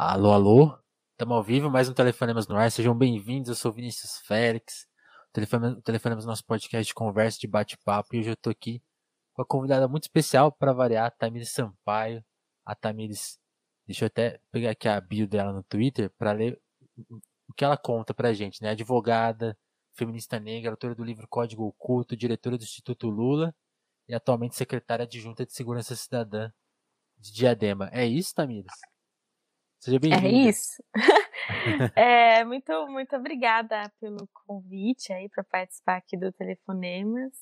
Alô, alô. Estamos ao vivo, mais um Telefonemas no ar. Sejam bem-vindos. Eu sou Vinícius Félix. O Telefonemas nosso podcast de conversa, de bate-papo. E hoje eu estou aqui com uma convidada muito especial para variar, a Tamires Sampaio. A Tamires, deixa eu até pegar aqui a bio dela no Twitter para ler o que ela conta pra gente, né? Advogada, feminista negra, autora do livro Código Oculto, diretora do Instituto Lula e atualmente secretária adjunta de Segurança Cidadã de Diadema. É isso, Tamires? Seja bem-vindo. É isso. é, muito, muito obrigada pelo convite aí para participar aqui do Telefonemas.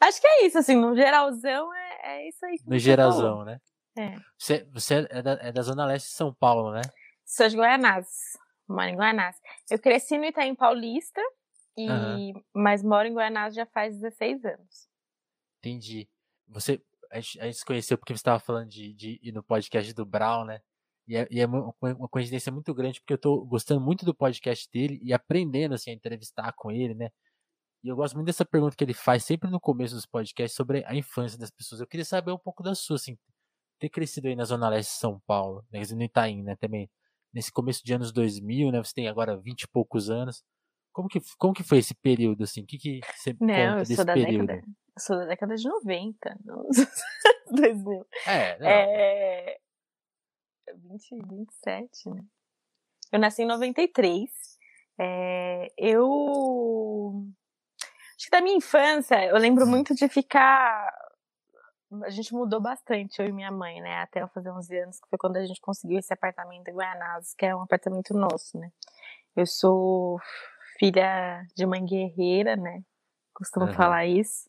Acho que é isso, assim, no geralzão é, é isso aí. no geralzão, falou. né? É. Você, você é, da, é da Zona Leste de São Paulo, né? Sou de Guaianazes. Moro em Guaianazes. Eu cresci no Itaim Paulista, e, uhum. mas moro em Guaianazes já faz 16 anos. Entendi. Você, a gente, a gente se conheceu porque você estava falando de, de ir no podcast do Brown, né? E é, e é, uma coincidência muito grande, porque eu tô gostando muito do podcast dele e aprendendo, assim, a entrevistar com ele, né? E eu gosto muito dessa pergunta que ele faz sempre no começo dos podcasts sobre a infância das pessoas. Eu queria saber um pouco da sua, assim, ter crescido aí na Zona Leste de São Paulo, né? no Itaim, né? Também nesse começo de anos 2000, né? Você tem agora 20 e poucos anos. Como que, como que foi esse período, assim? O que, que você não, conta desse período? Década, eu sou da década de 90, não 2000. É, não. É, 20, 27, né? Eu nasci em 93. É, eu. Acho que da minha infância, eu lembro hum. muito de ficar. A gente mudou bastante, eu e minha mãe, né? Até eu fazer 11 anos, que foi quando a gente conseguiu esse apartamento em Guianazes, que é um apartamento nosso, né? Eu sou filha de mãe guerreira, né? Costumo uhum. falar isso.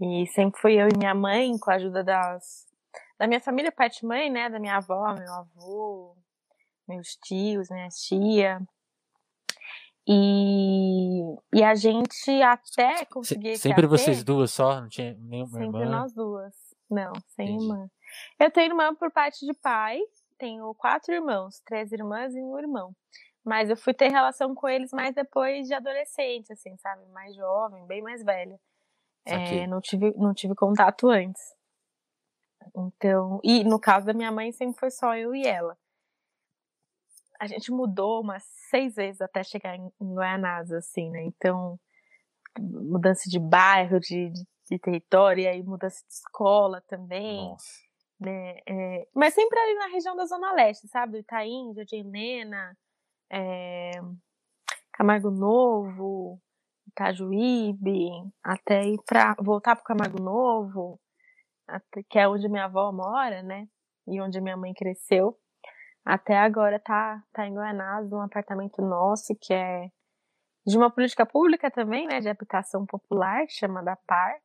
E sempre fui eu e minha mãe, com a ajuda das, da minha família, parte mãe, né? Da minha avó, meu avô, meus tios, minha tia. E, e a gente até conseguir. Sempre vocês duas só? Não tinha nenhuma sempre irmã? Sempre nós duas. Não, sem Entendi. irmã. Eu tenho irmã por parte de pai, tenho quatro irmãos, três irmãs e um irmão. Mas eu fui ter relação com eles mais depois de adolescente, assim, sabe? Mais jovem, bem mais velha. É, não, tive, não tive contato antes. Então, e no caso da minha mãe sempre foi só eu e ela. A gente mudou umas seis vezes até chegar em, em Guaianazes, assim, né? Então, mudança de bairro, de, de, de território, e aí mudança de escola também. Nossa. Né? É, mas sempre ali na região da Zona Leste, sabe? Do Itaim, Jardim Helena, é, Camargo Novo, Itajuíbe, até ir para voltar para Camargo Novo, que é onde minha avó mora, né? E onde minha mãe cresceu. Até agora tá, tá em Guanás, um apartamento nosso, que é de uma política pública também, né? De habitação popular, chama da PAR,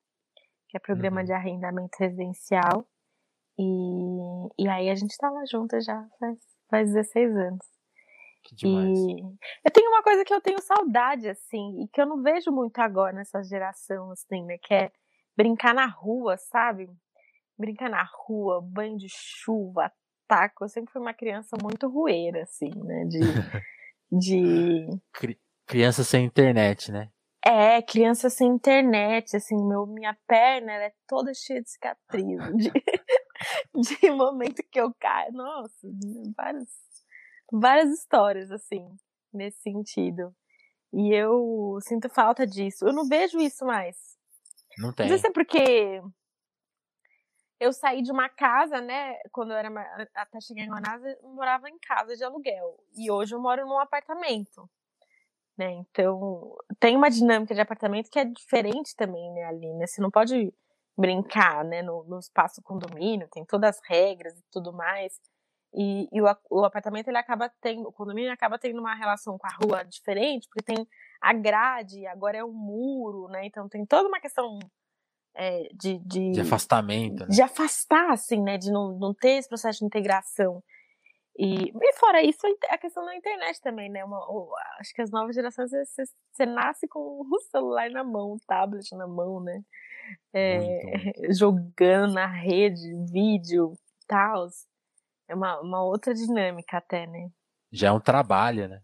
que é Programa uhum. de Arrendamento Residencial. E, e aí a gente tá lá junto já faz, faz 16 anos. Que demais. E eu tenho uma coisa que eu tenho saudade, assim, e que eu não vejo muito agora nessa geração, assim, né? Que é brincar na rua, sabe? Brincar na rua, banho de chuva, taco. Eu sempre fui uma criança muito rueira, assim, né? De. de... Criança sem internet, né? É, criança sem internet, assim, meu, minha perna é toda cheia de cicatriz, de, de momento que eu caio, nossa, várias, várias histórias, assim, nesse sentido. E eu sinto falta disso. Eu não vejo isso mais. Não tem. Não sei se é porque eu saí de uma casa, né? Quando eu era até chegar em Manaus, eu morava em casa de aluguel. E hoje eu moro num apartamento. Né? Então, tem uma dinâmica de apartamento que é diferente também, né, ali, né? Você não pode brincar, né, no, no espaço condomínio, tem todas as regras e tudo mais. E, e o, o, apartamento ele acaba tendo, o condomínio acaba tendo uma relação com a rua diferente, porque tem a grade, agora é um muro, né? Então tem toda uma questão é, de, de, de, afastamento. Né? De afastar, assim, né? De não, não ter esse processo de integração. E, e fora isso, a questão da internet também, né? Uma, acho que as novas gerações, você, você nasce com o celular na mão, o tablet na mão, né? É, jogando na rede, vídeo, tal. É uma, uma outra dinâmica até, né? Já é um trabalho, né?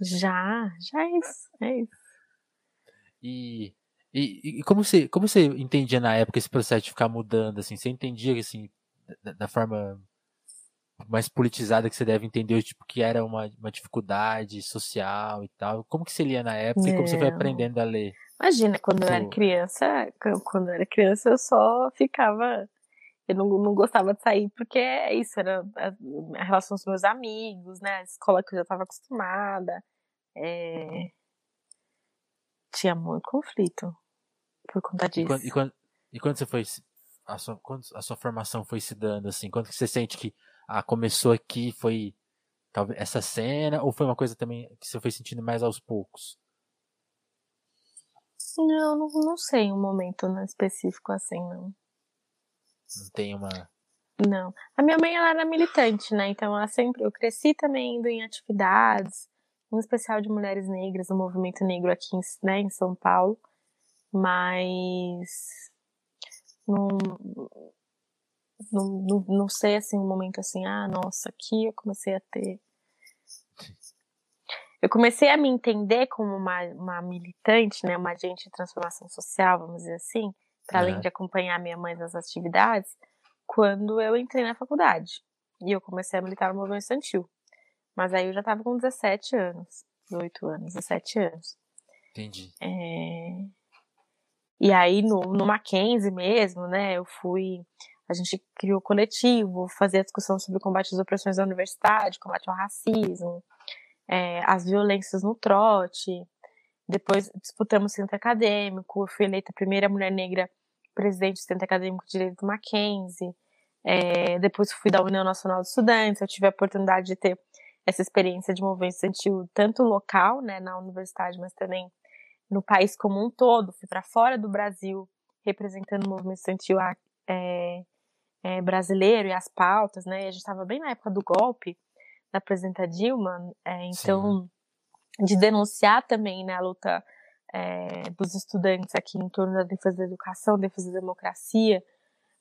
já, já é isso, é isso. E e, e, como, você, como você entendia na época esse processo de ficar mudando, assim? Você entendia, assim, da, da forma mais politizada que você deve entender, tipo, que era uma, uma dificuldade social e tal. Como que você lia na época e como você foi aprendendo a ler? Imagina, quando eu era criança, quando eu era criança eu só ficava eu não, não gostava de sair porque é isso, era a, a relação com os meus amigos, né? A escola que eu já estava acostumada. É... Tinha muito conflito por conta disso. E quando, e quando, e quando você foi. A sua, quando a sua formação foi se dando, assim? Quando você sente que ah, começou aqui, foi talvez essa cena, ou foi uma coisa também que você foi sentindo mais aos poucos? Não, não, não sei um momento específico assim, não. Não tem uma. Não. A minha mãe ela era militante, né? Então ela sempre. Eu cresci também indo em atividades, em especial de mulheres negras, no movimento negro aqui em, né, em São Paulo. Mas. Não, não, não, não sei assim um momento assim, ah, nossa, aqui eu comecei a ter. Eu comecei a me entender como uma, uma militante, né, uma agente de transformação social, vamos dizer assim, para além de acompanhar minha mãe nas atividades, quando eu entrei na faculdade. E eu comecei a militar no movimento estudantil. Mas aí eu já estava com 17 anos, 18 anos, 17 anos. Entendi. É... E aí no, no Mackenzie mesmo, né, eu fui. A gente criou coletivo, fazia discussão sobre o combate às opressões da universidade, combate ao racismo, é, as violências no trote. Depois disputamos centro acadêmico, eu fui eleita a primeira mulher negra presidente do Centro Acadêmico de Direito do Mackenzie. É, depois fui da União Nacional de Estudantes, eu tive a oportunidade de ter essa experiência de movimento estudantil tanto local, né, na universidade, mas também no país como um todo. Fui para fora do Brasil representando o movimento estudantil é, é, brasileiro e as pautas, né? A gente estava bem na época do golpe da presidenta Dilma, é, então Sim. de denunciar também né, a luta é, dos estudantes aqui em torno da defesa da educação, defesa da democracia,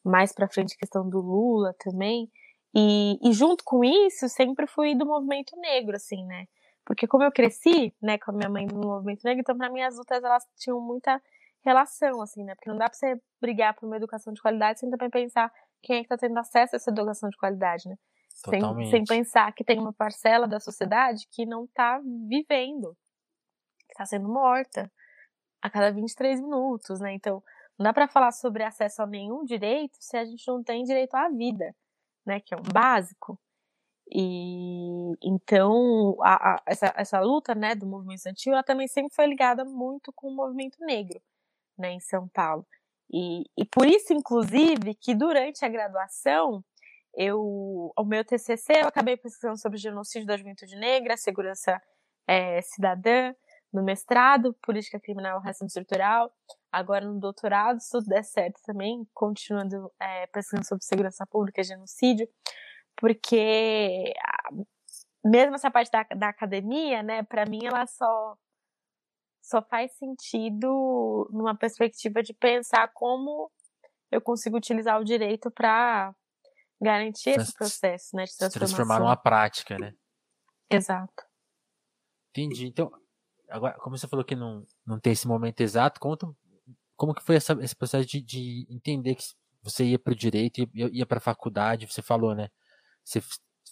mais para frente a questão do Lula também. E, e, junto com isso, sempre fui do movimento negro, assim, né? Porque como eu cresci, né, com a minha mãe no movimento negro, então para mim as lutas elas tinham muita relação, assim, né? Porque não dá para você brigar por uma educação de qualidade sem também pensar quem é que está tendo acesso a essa educação de qualidade, né? Sem, sem, pensar que tem uma parcela da sociedade que não está vivendo, que está sendo morta, a cada 23 minutos, né? Então, não dá para falar sobre acesso a nenhum direito se a gente não tem direito à vida, né? Que é um básico. E então a, a, essa, essa luta, né, do movimento estudantil, ela também sempre foi ligada muito com o movimento negro, né, em São Paulo. E, e por isso, inclusive, que durante a graduação, eu, o meu TCC, eu acabei pesquisando sobre o genocídio da juventude negra, segurança é, cidadã, no mestrado, política criminal racismo estrutural, agora no doutorado, se tudo der certo também, continuando é, pesquisando sobre segurança pública e genocídio, porque mesmo essa parte da, da academia, né, para mim ela só só faz sentido numa perspectiva de pensar como eu consigo utilizar o direito para garantir esse processo, né, de transformação. Transformar numa prática, né? Exato. Entendi. Então, agora, como você falou que não, não tem esse momento exato, conta como que foi essa, esse processo de, de entender que você ia para o direito, ia, ia para a faculdade, você falou, né? Você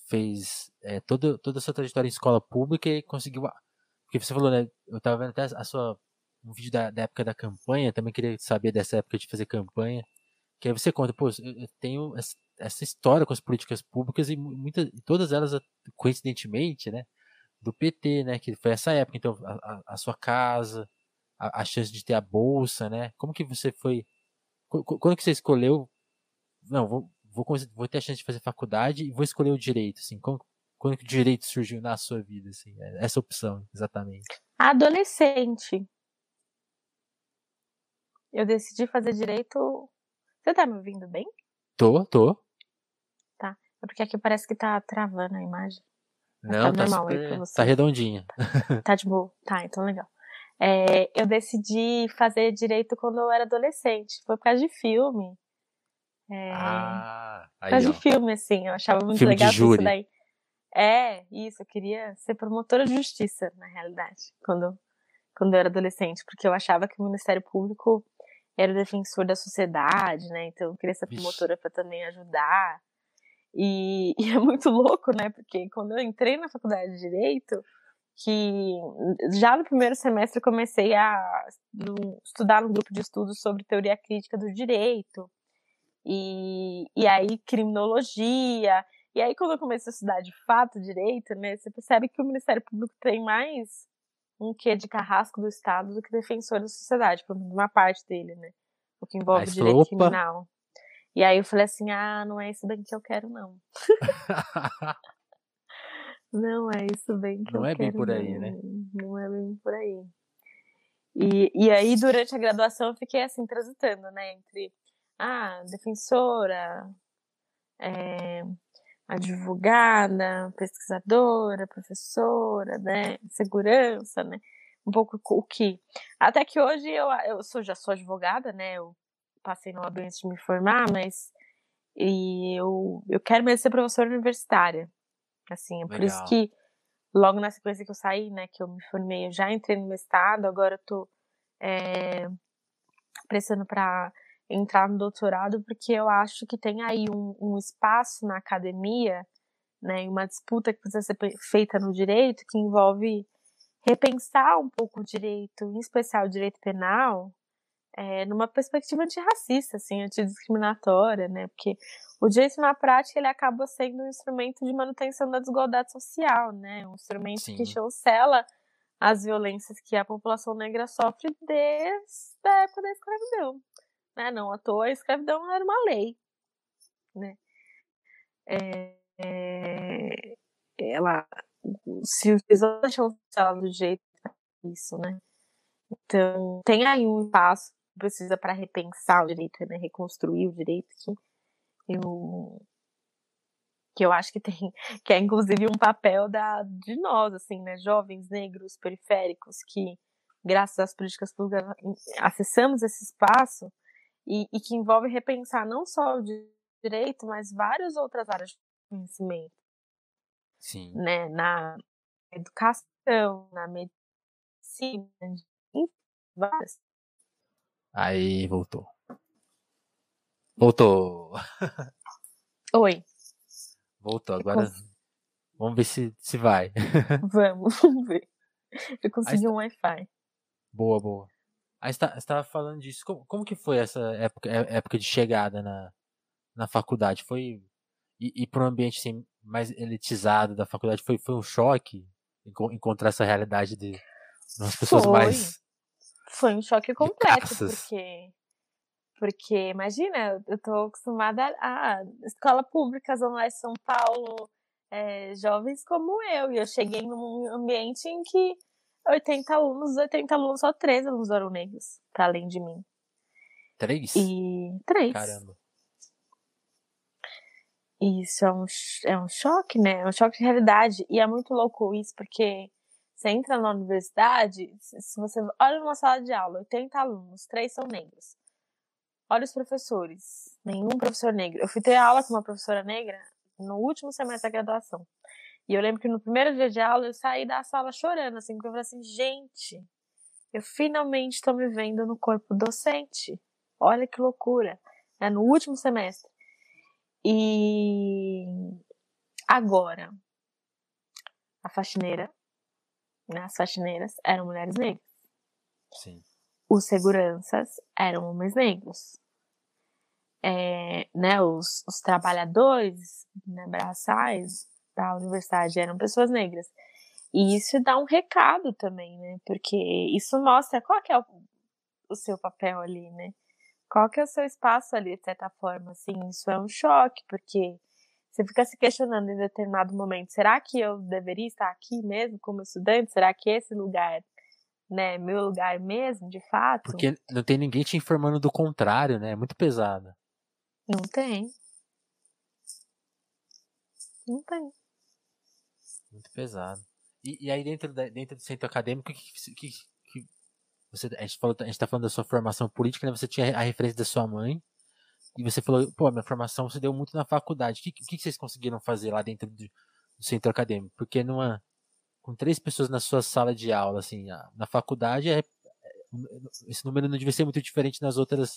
fez é, toda, toda a sua trajetória em escola pública e conseguiu. Porque você falou, né? Eu estava vendo até a sua. Um vídeo da, da, época da campanha, também queria saber dessa época de fazer campanha. Que aí você conta, pô, eu tenho essa história com as políticas públicas e muitas, todas elas, coincidentemente, né? do PT, né? Que foi essa época. Então, a, a sua casa, a, a, chance de ter a bolsa, né? Como que você foi. Quando que você escolheu? Não, vou, vou, vou ter a chance de fazer faculdade e vou escolher o direito, assim. Como, quando que o direito surgiu na sua vida, assim? É, essa opção, exatamente. Adolescente. Eu decidi fazer direito. Você tá me ouvindo bem? Tô, tô. Tá. É porque aqui parece que tá travando a imagem. Não, tá, tá, super, tá redondinha. Tá de boa. Tá, então legal. É, eu decidi fazer direito quando eu era adolescente. Foi por causa de filme. É, ah, aí, por causa ó. de filme, assim. Eu achava muito filme legal isso daí. É, isso. Eu queria ser promotora de justiça, na realidade, quando, quando eu era adolescente. Porque eu achava que o Ministério Público era o defensor da sociedade, né? Então eu queria ser promotora para também ajudar. E, e, é muito louco, né? Porque quando eu entrei na faculdade de Direito, que já no primeiro semestre comecei a estudar um grupo de estudos sobre teoria crítica do direito, e, e aí criminologia, e aí quando eu comecei a estudar de fato direito, né, você percebe que o Ministério Público tem mais um quê de carrasco do Estado do que defensor da sociedade, pelo menos uma parte dele, né, o que envolve direito opa. criminal. E aí eu falei assim, ah, não é isso bem que eu quero, não. Não é isso bem que não eu é bem por aí, né? Não é bem por aí. E, e aí, durante a graduação, eu fiquei assim, transitando, né? Entre, ah, defensora, é, advogada, pesquisadora, professora, né? Segurança, né? Um pouco o que. Até que hoje eu, eu sou, já sou advogada, né? Eu passei no AB antes de me formar, mas e eu, eu quero mesmo ser professora universitária. Assim, é por Legal. isso que logo na sequência que eu saí, né, que eu me formei, eu já entrei no mestrado, agora eu tô é, prestando para entrar no doutorado, porque eu acho que tem aí um, um espaço na academia, né, uma disputa que precisa ser feita no direito, que envolve repensar um pouco o direito, em especial o direito penal, é, numa perspectiva antirracista, assim, antidiscriminatória, né? Porque o direito na prática ele acaba sendo um instrumento de manutenção da desigualdade social, né? Um instrumento Sim. que chancela as violências que a população negra sofre desde a época da escravidão. Né? Não à toa a escravidão era uma lei, né? É, é, ela se utilizou a chancela do jeito isso, né? Então, tem aí um espaço precisa para repensar o direito, né? reconstruir o direito que eu que eu acho que tem que é inclusive um papel da de nós assim, né, jovens negros periféricos que graças às políticas públicas acessamos esse espaço e, e que envolve repensar não só o direito, mas várias outras áreas de conhecimento. Sim. Né, na educação, na medicina, em várias Aí voltou. Voltou. Oi. Voltou, agora cons... vamos ver se, se vai. Vamos, vamos ver. Eu consegui um Wi-Fi. Boa, boa. Aí você estava falando disso. Como, como que foi essa época, é, época de chegada na, na faculdade? Foi. E, e para um ambiente assim, mais elitizado da faculdade, foi, foi um choque encontrar essa realidade de umas pessoas foi. mais foi um choque completo, porque. Porque, imagina, eu tô acostumada a, a escola pública, Zona Leste São Paulo, é, jovens como eu, e eu cheguei num ambiente em que 80 alunos, 80 alunos, só 3 alunos eram negros, para além de mim. Três? E três. Caramba. Isso é um, é um choque, né? É um choque de realidade. E é muito louco isso, porque você entra na universidade, se você olha numa sala de aula, 80 alunos, três são negros. Olha os professores, nenhum professor negro. Eu fui ter aula com uma professora negra no último semestre da graduação. E eu lembro que no primeiro dia de aula eu saí da sala chorando, assim, porque eu falei assim, gente, eu finalmente estou me vendo no corpo docente. Olha que loucura. É no último semestre. E agora, a faxineira né, as faxineiras eram mulheres negras. Sim. Os seguranças eram homens negros. É, né, os, os trabalhadores né, braçais da universidade eram pessoas negras. E isso dá um recado também, né? Porque isso mostra qual é o, o seu papel ali, né? Qual que é o seu espaço ali, de certa forma, assim. Isso é um choque, porque você fica se questionando em determinado momento, será que eu deveria estar aqui mesmo como estudante? Será que esse lugar, né, meu lugar mesmo, de fato? Porque não tem ninguém te informando do contrário, né? É muito pesado. Não tem. Não tem. Muito pesado. E, e aí dentro, da, dentro do centro acadêmico, que, que, que você, a gente falou, a gente tá falando da sua formação política, né? Você tinha a referência da sua mãe, e você falou, pô, minha formação se deu muito na faculdade. O que, que, vocês conseguiram fazer lá dentro do, do, centro acadêmico? Porque numa, com três pessoas na sua sala de aula, assim, na faculdade, é, é esse número não devia ser muito diferente nas outras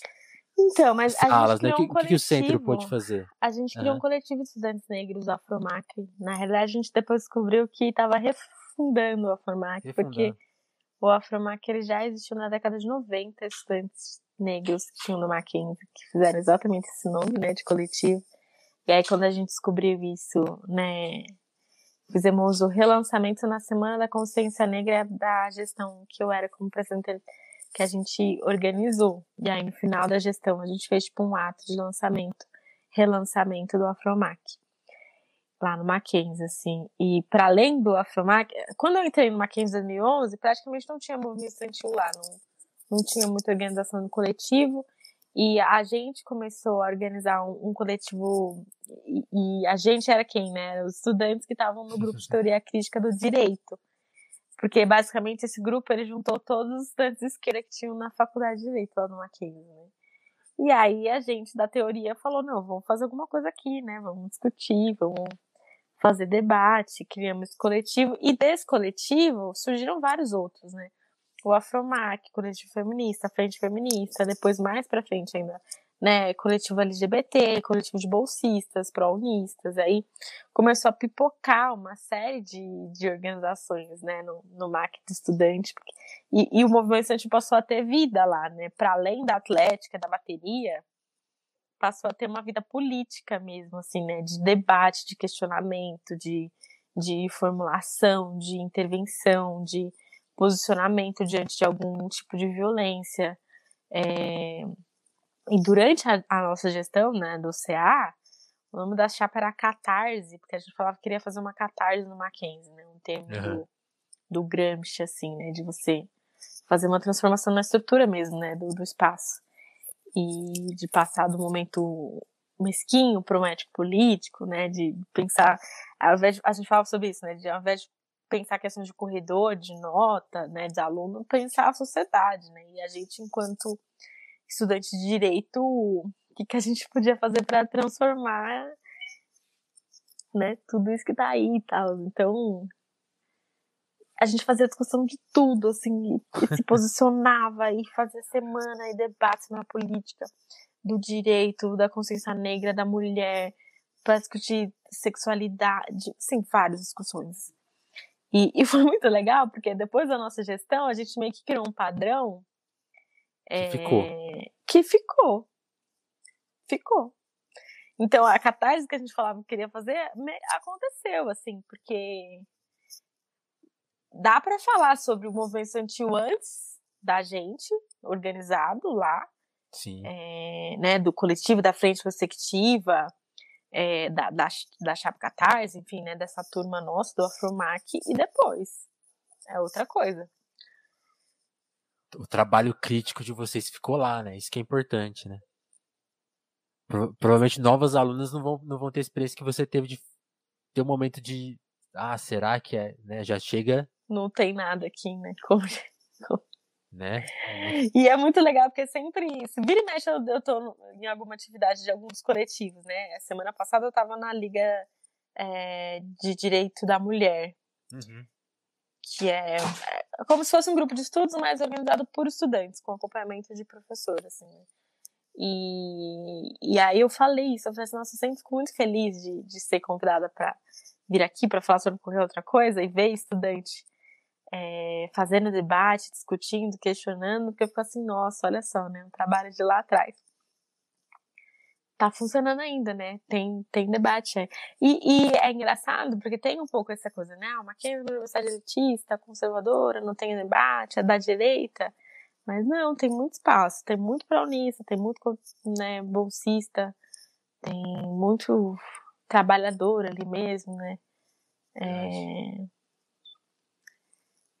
Então, mas a Salas, gente né? criou O um que, o que o centro pode fazer? A gente criou um Aham. coletivo de estudantes negros da Afromac. Na realidade, a gente depois descobriu que estava refundando o Afromac, porque Refundando. o Afromac ele já existiu na década de 90, estudantes negros que tinham no Mackenzie, que fizeram exatamente esse nome, né, de coletivo. E aí, quando a gente descobriu isso, né, fizemos o relançamento na Semana da Consciência Negra da gestão que eu era como presidente, que a gente organizou. E aí, no final da gestão, a gente fez tipo um ato de lançamento, relançamento do Afromac. Lá no Mackenzie, assim. E para além do Afromac, quando eu entrei no Mackenzie em 2011, praticamente não tinha movimento estudantil lá, não, não tinha muita organização no coletivo. E a gente começou a organizar um, um coletivo, e, e a gente era quem, né? Os estudantes que estavam no grupo de teoria crítica do direito. Porque basicamente esse grupo ele juntou todos os estudantes de esquerda que tinham na faculdade de direito lá no Mackenzie, né? E aí a gente da teoria falou, não, vamos fazer alguma coisa aqui, né? Vamos discutir, vamos fazer debate, criamos coletivo. E desse coletivo surgiram vários outros, né? O Afromac, coletivo feminista, a frente feminista, depois mais pra frente ainda, né? Coletivo LGBT, coletivo de bolsistas, pró-unistas. Aí começou a pipocar uma série de, de organizações, né? No, no MAC do estudante. E, e o movimento estudantil passou a ter vida lá, né? Para além da atlética, da bateria, passou a ter uma vida política mesmo, assim, né? De debate, de questionamento, de, de formulação, de intervenção, de posicionamento diante de algum tipo de violência. É, E durante a, a nossa gestão, né, do CA, o nome da chapa era Catarse, porque a gente falava que queria fazer uma catarse no Mackenzie, né? Um termo Aham. do, do Gramsci, assim, né? De você fazer uma transformação na estrutura mesmo, né? Do, do espaço. E de passar do momento mesquinho para o médico político, né? De pensar, ao invés de, a gente falava sobre isso, né? De ao invés de pensar questões de corredor, de nota, né? De aluno, pensar a sociedade, né? E a gente, enquanto estudante de direito, o que, que a gente podia fazer para transformar, né? Tudo isso que tá aí e tal. Então, a gente fazia discussão de tudo, assim, e, se posicionava e fazia semana e debates na política do direito, da consciência negra, da mulher, para discutir sexualidade, sim, várias discussões. E, e foi muito legal, porque depois da nossa gestão, a gente meio que criou um padrão Que ficou. é, que ficou. Ficou. Então, a catarse que a gente falava que queria fazer aconteceu, assim, porque dá para falar sobre o movimento estudantil antes da gente, organizado lá, Sim. é, né, do coletivo da frente perspectiva, é, da, da, da Chapa Catarse, enfim, né, dessa turma nossa, do Afromac, e depois. É outra coisa. O trabalho crítico de vocês ficou lá, né? Isso que é importante, né? Pro- provavelmente novas alunas não vão, não vão ter a experiência que você teve de ter um momento de. Ah, será que é? Né? Já chega, Não tem nada aqui, né? Como né? E é muito legal, porque sempre, se vira e mexe, eu, eu tô em alguma atividade de alguns coletivos, né? A semana passada eu tava na Liga é, de Direito da Mulher, Uhum. que é, é como se fosse um grupo de estudos, mas organizado por estudantes, com acompanhamento de professor, assim, né? E, e aí eu falei isso, eu falei assim, nossa, eu sempre fico muito feliz de, de ser convidada para vir aqui para falar sobre qualquer outra coisa e ver estudante é, fazendo debate, discutindo, questionando, porque eu fico assim, nossa, olha só, né? O trabalho de lá atrás. Tá funcionando ainda, né? Tem, tem debate. aí. E, e é engraçado, porque tem um pouco essa coisa, né? Ah, o Mackenzie é uma universidade elitista, conservadora, não tem debate, é da direita. Mas não, tem muito espaço, tem muito praunista, tem muito né, bolsista, tem muito trabalhador ali mesmo, né? É...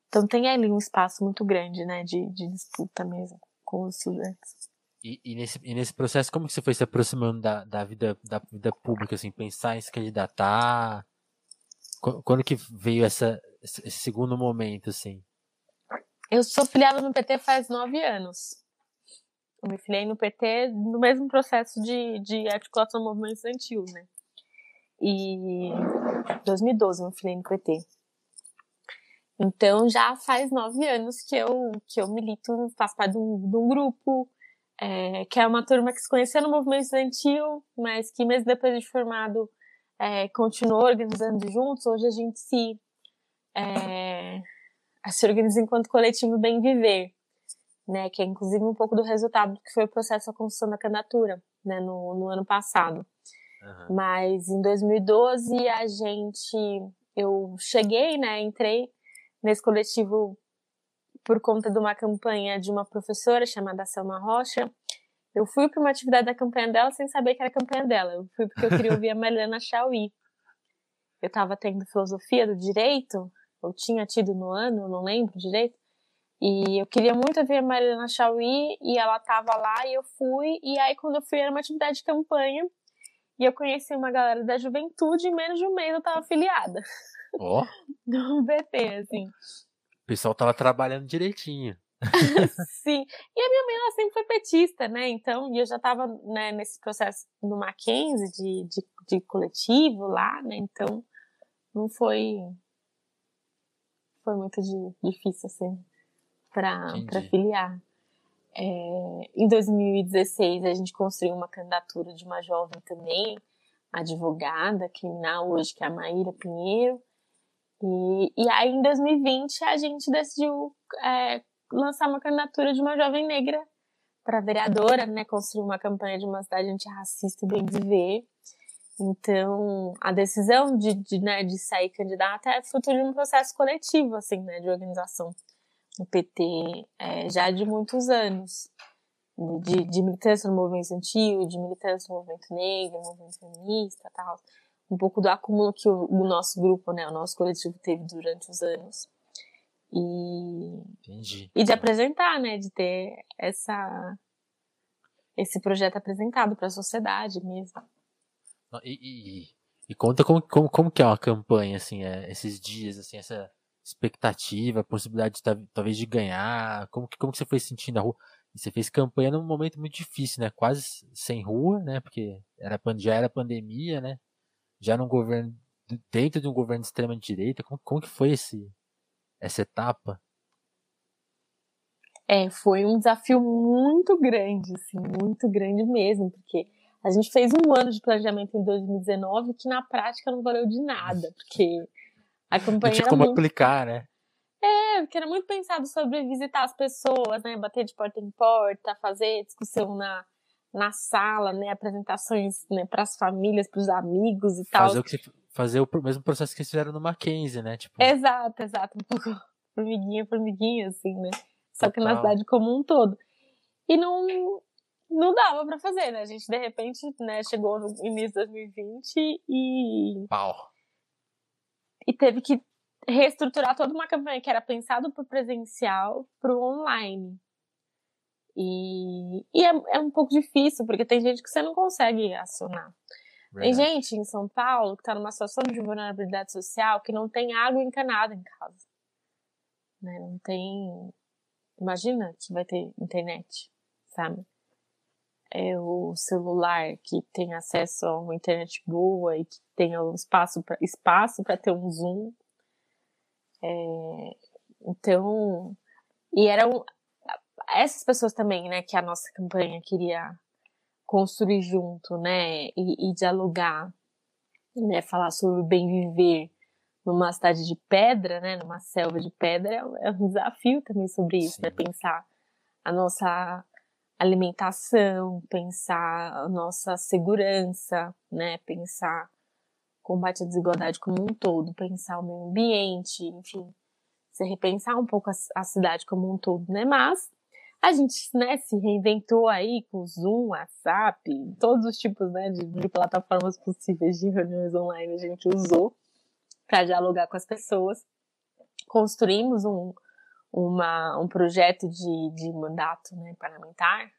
Então tem ali um espaço muito grande, né, de, de disputa mesmo com os estudantes. E, e nesse, e nesse processo, como que você foi se aproximando da, da, vida, da vida pública, assim, pensar em se candidatar? Qu- Quando que veio essa, esse segundo momento, assim? Eu sou filiada no PT faz nove anos. Eu me filiei no PT no mesmo processo de, de articulação do movimento estudantil, né? E 2012 eu me filiei no PT. Então já faz nove anos que eu, que eu milito, faço parte de um, de um grupo, é, que é uma turma que se conheceu no movimento estudantil, mas que mesmo depois de formado é, continuou organizando juntos. Hoje a gente se, é, se organiza enquanto coletivo Bem Viver, né, que é inclusive um pouco do resultado que foi o processo de construção da candidatura né, no, no ano passado. Uhum. Mas em 2012 a gente, eu cheguei, né, entrei nesse coletivo por conta de uma campanha de uma professora chamada Selma Rocha. Eu fui para uma atividade da campanha dela sem saber que era a campanha dela. Eu fui porque eu queria ouvir a Mariana Chauí. Eu estava tendo filosofia do direito, eu tinha tido no ano, não lembro direito. E eu queria muito ouvir a Mariana Chauí e ela estava lá e eu fui. E aí, quando eu fui, era uma atividade de campanha. E eu conheci uma galera da juventude e menos de um mês eu estava afiliada. Ó. Oh. Do BP, assim. O pessoal tava trabalhando direitinho. Sim. E a minha mãe, ela sempre foi petista, né? Então, e eu já estava né, nesse processo no Mackenzie de, de, de coletivo lá, né? Então, não foi. Foi muito de, difícil, assim, para filiar. É, em 2016, a gente construiu uma candidatura de uma jovem também, advogada criminal hoje, que é a Maíra Pinheiro. E, e aí, em 2020, a gente decidiu é, lançar uma candidatura de uma jovem negra para vereadora, né? Construir uma campanha de uma cidade antirracista e bem viver. Então, a decisão de, de, né, de sair candidata é fruto de um processo coletivo, assim, né, de organização no PT é, já de muitos anos. De, de militância no movimento estudantil, de militância no movimento negro, movimento feminista tal. Um pouco do acúmulo que o, o nosso grupo, né, o nosso coletivo teve durante os anos. E, Entendi. e de apresentar, né? De ter essa, esse projeto apresentado para a sociedade mesmo. E, e, e, conta como, como, como que é uma campanha, assim, é, esses dias, assim, essa expectativa, possibilidade de, talvez de ganhar, como que, como que você foi sentindo a rua? E você fez campanha num momento muito difícil, né? Quase sem rua, né? Porque era, já era pandemia, né? Já num governo, dentro de um governo de extrema direita, como, como que foi esse, essa etapa? É, foi um desafio muito grande, assim, muito grande mesmo, porque a gente fez um ano de planejamento em 2019 que na prática não valeu de nada, porque a campanha. Não tinha como muito... aplicar, né? É, porque era muito pensado sobre visitar as pessoas, né? Bater de porta em porta, fazer discussão na, na sala, né? Apresentações né? para as famílias, para os amigos e fazer tal. O que fazer o mesmo processo que eles fizeram no Mackenzie, né? Tipo... Exato, exato. Um pouco formiguinha, formiguinha, assim, né? Só Total. que na cidade como um todo. E não, não dava para fazer, né? A gente, de repente, né, chegou no início de 2020 e... Pau. E teve que reestruturar toda uma campanha que era pensado para presencial para o online. E, e é, é, um pouco difícil, porque tem gente que você não consegue acionar. Verdade. Tem gente em São Paulo que está numa situação de vulnerabilidade social que não tem água encanada em casa. Né? Não tem. Imagina que vai ter internet, sabe? É o celular que tem acesso a uma internet boa e que tenha um espaço para espaço ter um zoom. É, então, e eram essas pessoas também, né, que a nossa campanha queria construir junto, né, e, e dialogar, né, falar sobre o bem viver numa cidade de pedra, né, numa selva de pedra, é, é um desafio também sobre isso, né, Sim. né, pensar a nossa alimentação, pensar a nossa segurança, né, pensar combate à desigualdade como um todo, pensar o meio ambiente, enfim, se repensar um pouco a, a cidade como um todo, né, mas a gente né, se reinventou aí com Zoom, WhatsApp, todos os tipos né, de, de plataformas possíveis de reuniões online a gente usou para dialogar com as pessoas. Construímos um, uma, um projeto de, de mandato né, parlamentar,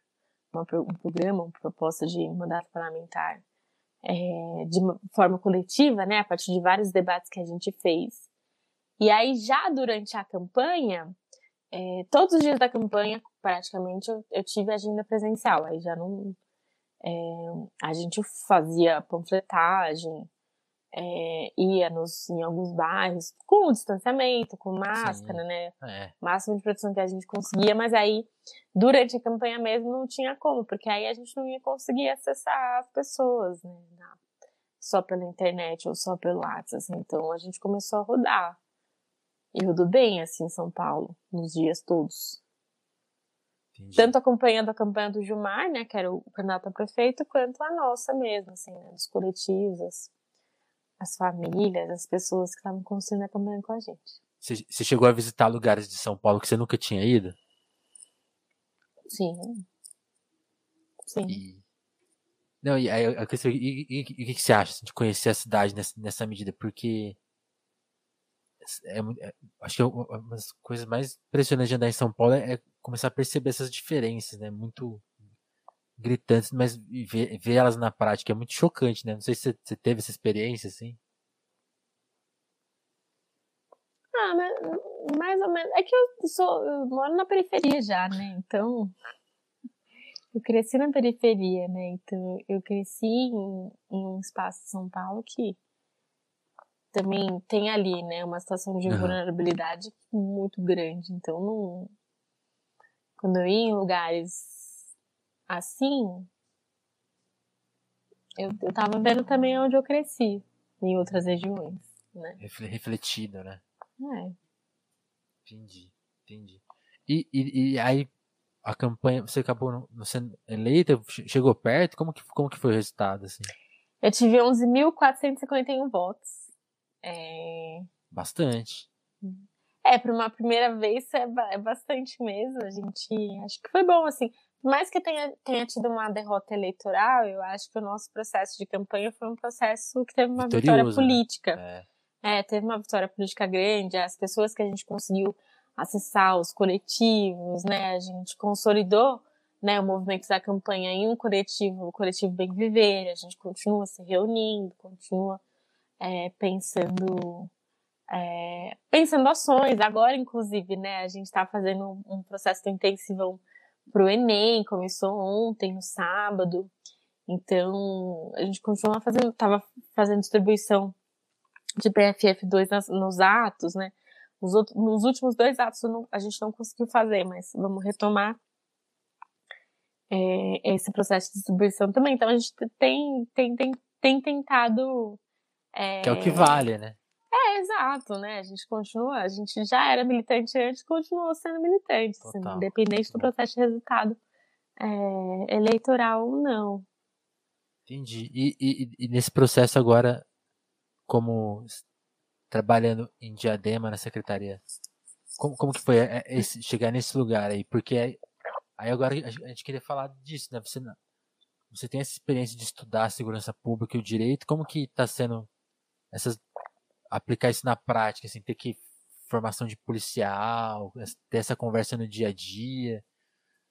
uma, um programa, uma proposta de mandato parlamentar é, de forma coletiva, né, a partir de vários debates que a gente fez. E aí, já durante a campanha, é, todos os dias da campanha, praticamente, eu, eu tive agenda presencial. Aí já não. É, a gente fazia panfletagem, é, ia nos, em alguns bairros com o distanciamento, com máscara, Sim. né? É. Máximo de proteção que a gente conseguia, mas aí durante a campanha mesmo não tinha como, porque aí a gente não ia conseguir acessar as pessoas, né? Só pela internet ou só pelo WhatsApp, assim. Então a gente começou a rodar. E rodou bem, assim, em São Paulo, nos dias todos. Entendi. Tanto acompanhando a campanha do Gilmar, né, que era o candidato a prefeito, quanto a nossa mesmo, assim, né, dos coletivos, as, as famílias, as pessoas que estavam construindo a campanha com a gente. Você, chegou a visitar lugares de São Paulo que você nunca tinha ido? Sim. Sim. E... Não, e, aí, e, e, e, o que você acha assim, de conhecer a cidade nessa, nessa medida? Porque é, é, acho que é uma das coisas mais impressionantes de andar em São Paulo é, é começar a perceber essas diferenças, né? Muito gritantes, mas ver, ver elas na prática é muito chocante, né? Não sei se você, você teve essa experiência, assim. Ah, mas mais ou menos. É que eu sou, eu moro na periferia já, né? Então, eu cresci na periferia, né? Então, eu cresci em, em um espaço de São Paulo que também tem ali, né, uma situação de vulnerabilidade muito grande. Então, não... quando eu ia em lugares assim, eu, eu tava vendo também onde eu cresci, em outras regiões, né? Refletido, né? É. Entendi, entendi. E, e, e aí, a campanha, você acabou sendo eleita, chegou perto? Como que, como que foi o resultado, assim? Eu tive 11.451 votos. É... Bastante. É, para uma primeira vez é, é bastante mesmo. A gente acho que foi bom, assim. Por mais que tenha, tenha tido uma derrota eleitoral, eu acho que o nosso processo de campanha foi um processo que teve uma Vitorioso, vitória né? política. Né? É. é, teve uma vitória política grande, as pessoas que a gente conseguiu acessar, os coletivos, né? A gente consolidou né, o movimento da campanha em um coletivo, o coletivo Bem Viver, a gente continua se reunindo, continua é, pensando é, pensando ações. Agora, inclusive, né, a gente está fazendo um, processo intensivo para o Enem, começou ontem, no sábado. Então, a gente continua fazendo, estava fazendo distribuição de PFF2 nas, nos atos, né? Nos, outros, nos últimos dois atos não, a gente não conseguiu fazer, mas vamos retomar é, esse processo de distribuição também. Então, a gente tem, tem, tem, tem tentado é... Que é o que vale, né? É, exato, né? A gente continua, a gente já era militante antes, continuou sendo militante, assim, independente do processo de resultado é, eleitoral ou não. Entendi. E, e, e, nesse processo agora, como trabalhando em Diadema na secretaria, como, como que foi é, esse, chegar nesse lugar aí? Porque aí, aí agora a gente queria falar disso, né? Você, você tem essa experiência de estudar a segurança pública e o direito, como que está sendo essas aplicar isso na prática, assim, ter que formação de policial, ter essa conversa no dia a dia.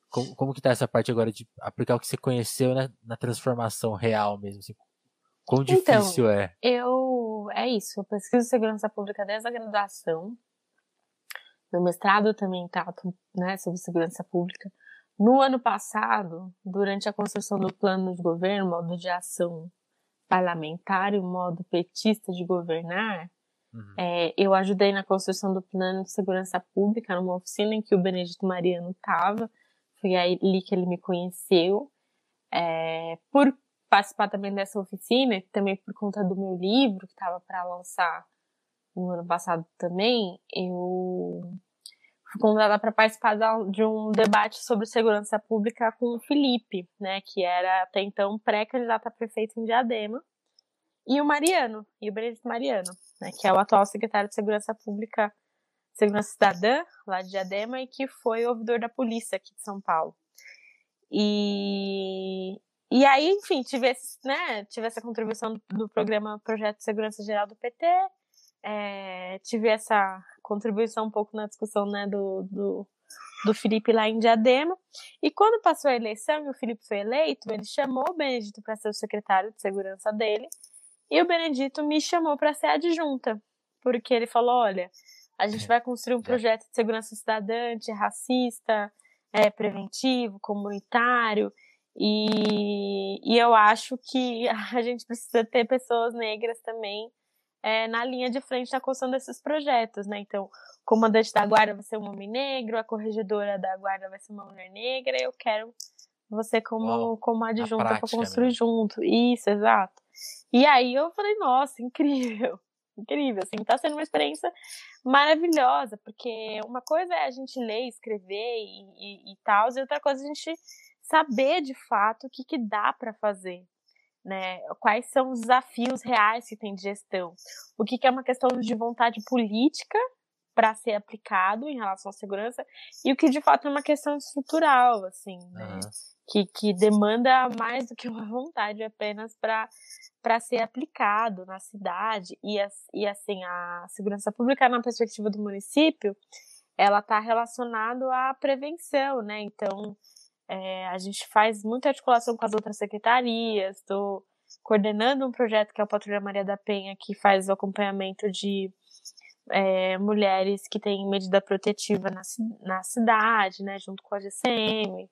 Como, como que tá essa parte agora de aplicar o que você conheceu na, na transformação real mesmo? Assim, quão então, difícil então, é? Eu. É isso, eu pesquiso segurança pública desde a graduação. Meu mestrado também trato né, sobre segurança pública. No ano passado, durante a construção do plano de governo, modo de ação parlamentar e o modo petista de governar, uhum. é, eu ajudei na construção do plano de segurança pública numa oficina em que o Benedito Mariano estava. Foi ali que ele me conheceu. É, por participar também dessa oficina, e também por conta do meu livro que estava para lançar no ano passado também, eu convidada para participar de um debate sobre segurança pública com o Felipe, né, que era até então pré-candidato a prefeito em Diadema, e o Mariano, e o Benedito Mariano, né, que é o atual secretário de Segurança Pública, Segurança Cidadã, lá de Diadema, e que foi ouvidor da polícia aqui de São Paulo. E, e aí, enfim, tive, esse, né, tive essa contribuição do, do programa Projeto de Segurança Geral do PT, é, tive essa contribuição um pouco na discussão né, do, do, do Felipe lá em Diadema. E quando passou a eleição e o Felipe foi eleito, ele chamou o Benedito para ser o secretário de segurança dele. E o Benedito me chamou para ser adjunta, porque ele falou: olha, a gente vai construir um projeto de segurança cidadã, racista, é, preventivo, comunitário. E, e eu acho que a gente precisa ter pessoas negras também é, na linha de frente da construção desses projetos, né? Então, o comandante da guarda vai ser um homem negro, a corregedora da guarda vai ser uma mulher negra, eu quero você como, como adjunta para construir né? junto. Isso, exato. E aí eu falei, nossa, incrível, incrível, assim, tá sendo uma experiência maravilhosa, porque uma coisa é a gente ler, escrever e, e, e tal, e outra coisa é a gente saber de fato o que, que dá para fazer, né? Quais são os desafios reais que tem de gestão? O que, que é uma questão de vontade política para ser aplicado em relação à segurança e o que de fato é uma questão estrutural, assim, né? Uhum. Que, que demanda mais do que uma vontade apenas para para ser aplicado na cidade e, e assim a segurança pública na perspectiva do município ela está relacionada à prevenção, né? Então é, a gente faz muita articulação com as outras secretarias, estou coordenando um projeto que é o Patrulha Maria da Penha, que faz o acompanhamento de é, mulheres que têm medida protetiva na, na cidade, né, junto com a GCM.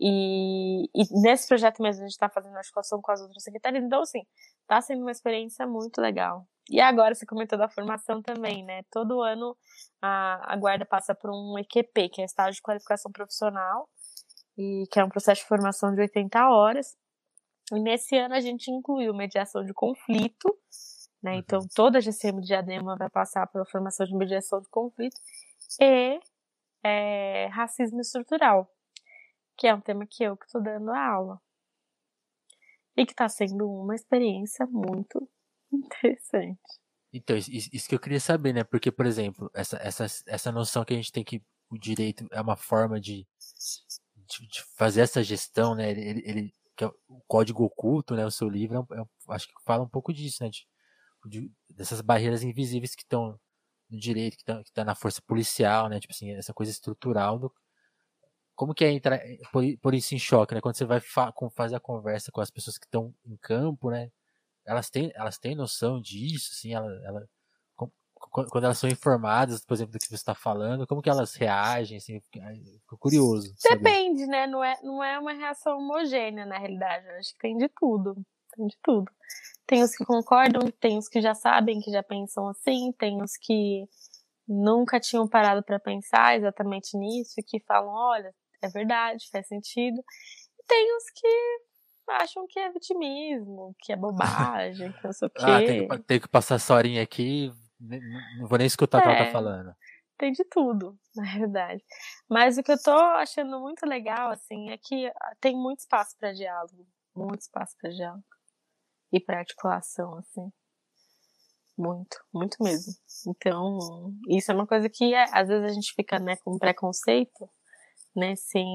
E, e nesse projeto mesmo a gente está fazendo articulação com as outras secretarias. Então, assim, está sendo uma experiência muito legal. E agora você comentou da formação também, né? Todo ano a, a guarda passa por um EQP, que é estágio de qualificação profissional, e que é um processo de formação de 80 horas. E nesse ano a gente incluiu mediação de conflito, né? Uhum. Então toda a GCM de Diadema vai passar pela formação de mediação de conflito e é, racismo estrutural, que é um tema que eu que estou dando a aula. E que está sendo uma experiência muito interessante. Então, isso que eu queria saber, né? Porque, por exemplo, essa, essa, essa noção que a gente tem que o direito é uma forma de de, fazer essa gestão, né? Ele, ele que é o código oculto, né? O seu livro, é, é, acho que fala um pouco disso, né? De, de, dessas barreiras invisíveis que estão no direito, que estão tá na força policial, né? Tipo assim, essa coisa estrutural do como que é entrar por, por isso em choque, né? Quando você vai fa fazer a conversa com as pessoas que estão em campo, né? Elas têm, elas têm noção disso, assim, ela, ela quando elas são informadas, por exemplo, do que você está falando, como que elas reagem? Assim, fico curioso. Depende, né? Não é, não é uma reação homogênea, na realidade. Eu acho que tem de tudo. Tem de tudo. Tem os que concordam, tem os que já sabem, que já pensam assim, tem os que nunca tinham parado para pensar exatamente nisso e que falam, olha, é verdade, faz sentido. E tem os que acham que é vitimismo, que é bobagem, que não sei o quê. Ah, tem que, tem que passar essa horinha aqui, não vou nem escutar o que ela tá é, falando. Tem de tudo, na verdade. Mas o que eu tô achando muito legal, assim, é que ah, tem muito espaço para diálogo. Muito espaço para diálogo. E para articulação, assim. Muito, muito mesmo. Então, isso é uma coisa que é, às vezes a gente fica, né, com preconceito, né, sem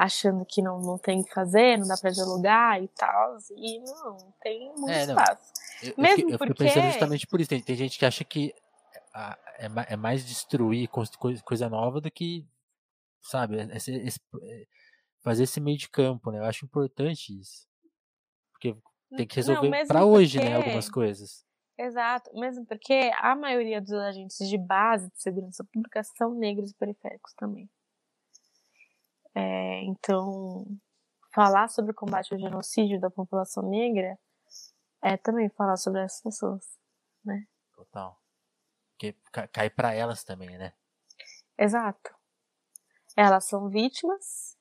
achando que não, não tem que fazer, não dá para dialogar e tal. E não, tem muito é, espaço. Eu, Mesmo eu, eu porque... pensando justamente por isso. Tem, tem gente que acha que é, é mais destruir coisa nova do que, sabe, esse, esse, é, fazer esse meio de campo, né? Eu acho importante isso. Porque tem que resolver para hoje, né, algumas coisas. Exato, mesmo porque a maioria dos agentes de base de segurança pública são negros e periféricos também. É, então, falar sobre o combate ao genocídio da população negra é também falar sobre essas pessoas, né? Total. Porque cai para elas também, né? Exato. Elas são vítimas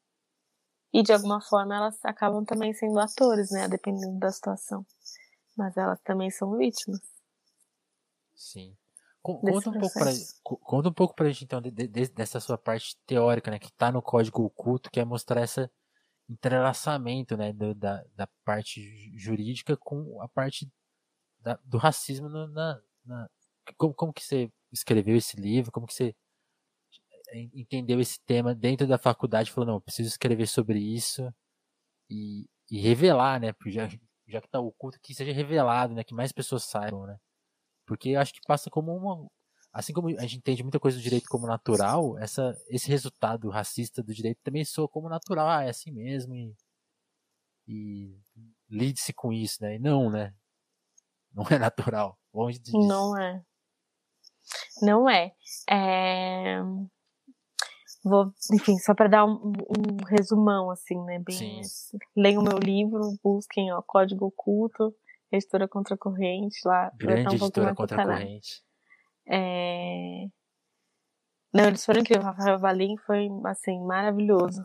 e de alguma forma elas acabam também sendo atores, né? Dependendo da situação. Mas elas também são vítimas. Sim. Conta um, pouco pra, conta um pouco pra gente, então, de, de, dessa sua parte teórica, né? Que tá no código oculto, que é mostrar esse entrelaçamento, né? Do, da, da parte jurídica com a parte da, do racismo na, na como, como que você escreveu esse livro? Como que você é, entendeu esse tema dentro da faculdade? Falou, não, preciso escrever sobre isso e, e revelar, né? Já, já que tá oculto, que seja revelado, né? Que mais pessoas saibam, né? Porque acho que passa como uma. Assim como a gente entende muita coisa do direito como natural, essa, esse resultado racista do direito também soa como natural. Ah, é assim mesmo e, e lide-se com isso, né? E não, né? Não é natural. Longe disso. Não é. Não é. é... vou, enfim, só para dar um, um, resumão, assim, né? Bem, leiam o meu livro, busquem ó, Código Oculto, Editora Contra a Corrente, lá. Grande um editora Contra a Corrente. É... Não, eles foram incríveis. O Rafael Valim foi, assim, maravilhoso.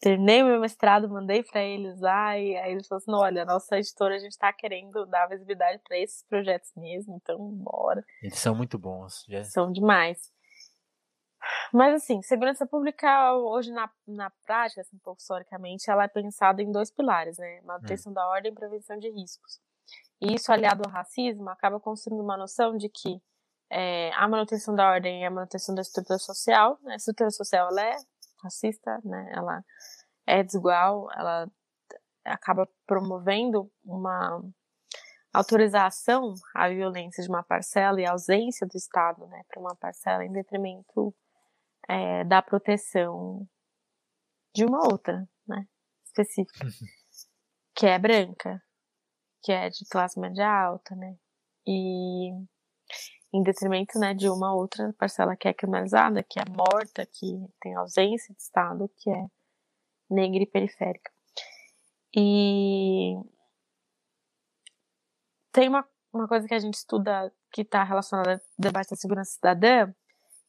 Terminei o meu mestrado, mandei para eles lá, e aí eles falaram assim: olha, nossa editora, a gente está querendo dar visibilidade para esses projetos mesmo, então bora. Eles são muito bons. Já. São demais. Mas assim, segurança pública hoje na, na prática, assim, um pouco historicamente, ela é pensada em dois pilares, né? Manutenção hum. da ordem e prevenção de riscos. E isso aliado ao racismo acaba construindo uma noção de que é, a manutenção da ordem é a manutenção da estrutura social, né? A estrutura social ela é racista, né? Ela é desigual, ela acaba promovendo uma autorização à violência de uma parcela e ausência do Estado, né, para uma parcela em detrimento é, da proteção de uma outra, né, específica, que é branca, que é de classe média alta, né, e em detrimento, né, de uma outra parcela que é criminalizada, que é morta, que tem ausência de Estado, que é negra e periférica. E tem uma, uma coisa que a gente estuda que está relacionada ao debate da segurança cidadã,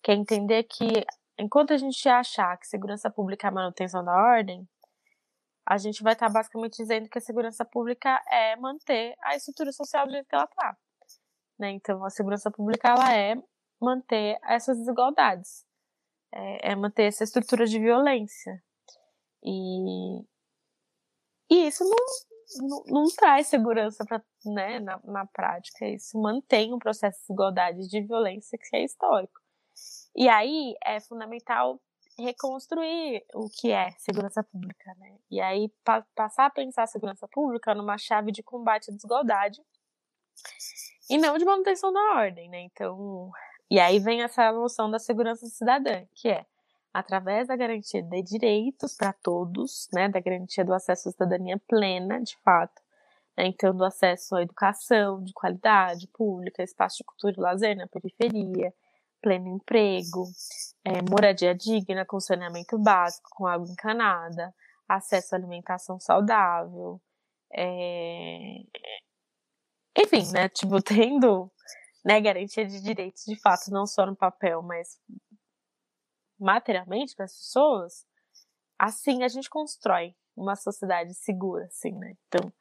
que é entender que enquanto a gente achar que segurança pública é a manutenção da ordem, a gente vai estar tá basicamente dizendo que a segurança pública é manter a estrutura social do jeito que ela está. Né? Então, a segurança pública ela é manter essas desigualdades, é, é manter essa estrutura de violência. E, e isso não, não, não traz segurança pra, né, na, na prática. Isso mantém um processo de desigualdade de violência que é histórico. E aí é fundamental reconstruir o que é segurança pública, né? E aí pa passar a pensar a segurança pública numa chave de combate à desigualdade e não de manutenção da ordem, né? Então, e aí vem essa noção da segurança cidadã, que é através da garantia de direitos para todos, né, da garantia do acesso à cidadania plena, de fato, né, então do acesso à educação de qualidade pública, espaço de cultura e lazer na periferia, pleno emprego, é, moradia digna com saneamento básico, com água encanada, acesso à alimentação saudável, é... enfim, né, tipo, tendo né, garantia de direitos de fato, não só no papel, mas materialmente para as pessoas, assim a gente constrói uma sociedade segura, assim, né? Então,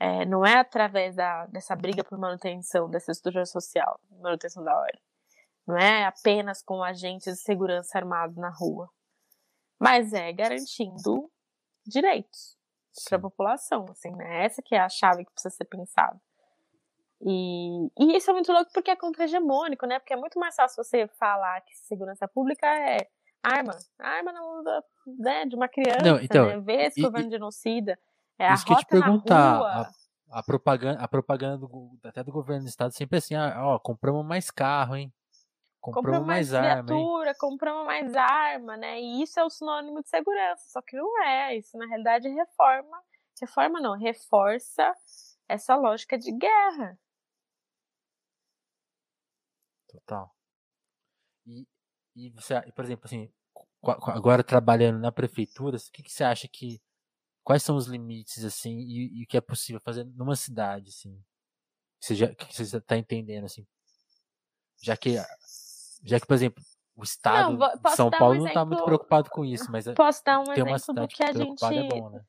é, não é através da, dessa briga por manutenção dessa estrutura social, manutenção da ordem. Não é apenas com agentes de segurança armados na rua, mas é garantindo direitos para a população, assim, né? Essa que é a chave que precisa ser pensada. E, e isso é muito louco porque é contra-hegemônico, né? Porque é muito mais fácil você falar que segurança pública é arma. Arma na mão da, né, de uma criança, não, então, né? Ver esse e, governo genocida. É a que eu te perguntar. A, a, propaganda, a propaganda do, até do governo do estado sempre assim, ah, ó, compramos mais carro, hein? Compramos, compramos mais, mais arma, hein? compramos mais arma, né? E isso é o sinônimo de segurança, só que não é. Isso na realidade reforma, reforma não, reforça essa lógica de guerra. Total. E, e você, por exemplo, assim, agora trabalhando na prefeitura, o que, que você acha que quais são os limites assim e, e o que é possível fazer numa cidade assim? Que você já que você está entendendo assim? Já que já que por exemplo o estado não, de São Paulo um não está muito preocupado com isso, mas posso dar um exemplo do que a gente é bom, né?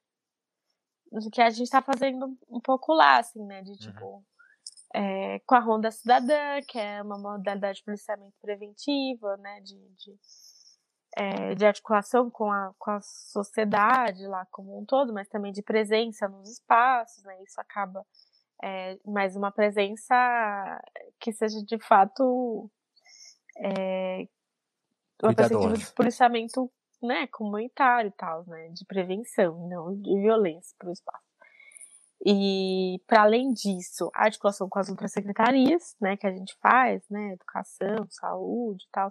do que a gente está fazendo um pouco lá, assim, né? De uhum. tipo, uhum é, com a Ronda Cidadã, que é uma modalidade de policiamento preventivo, né, de, de, é, de articulação com a, com a sociedade lá como um todo, mas também de presença nos espaços, né, isso acaba é, mais uma presença que seja de fato é, uma perspectiva de policiamento né, comunitário e tal, né, de prevenção, não de violência para o espaço. E, para além disso, a articulação com as outras secretarias, né, que a gente faz, né, educação, saúde e tal.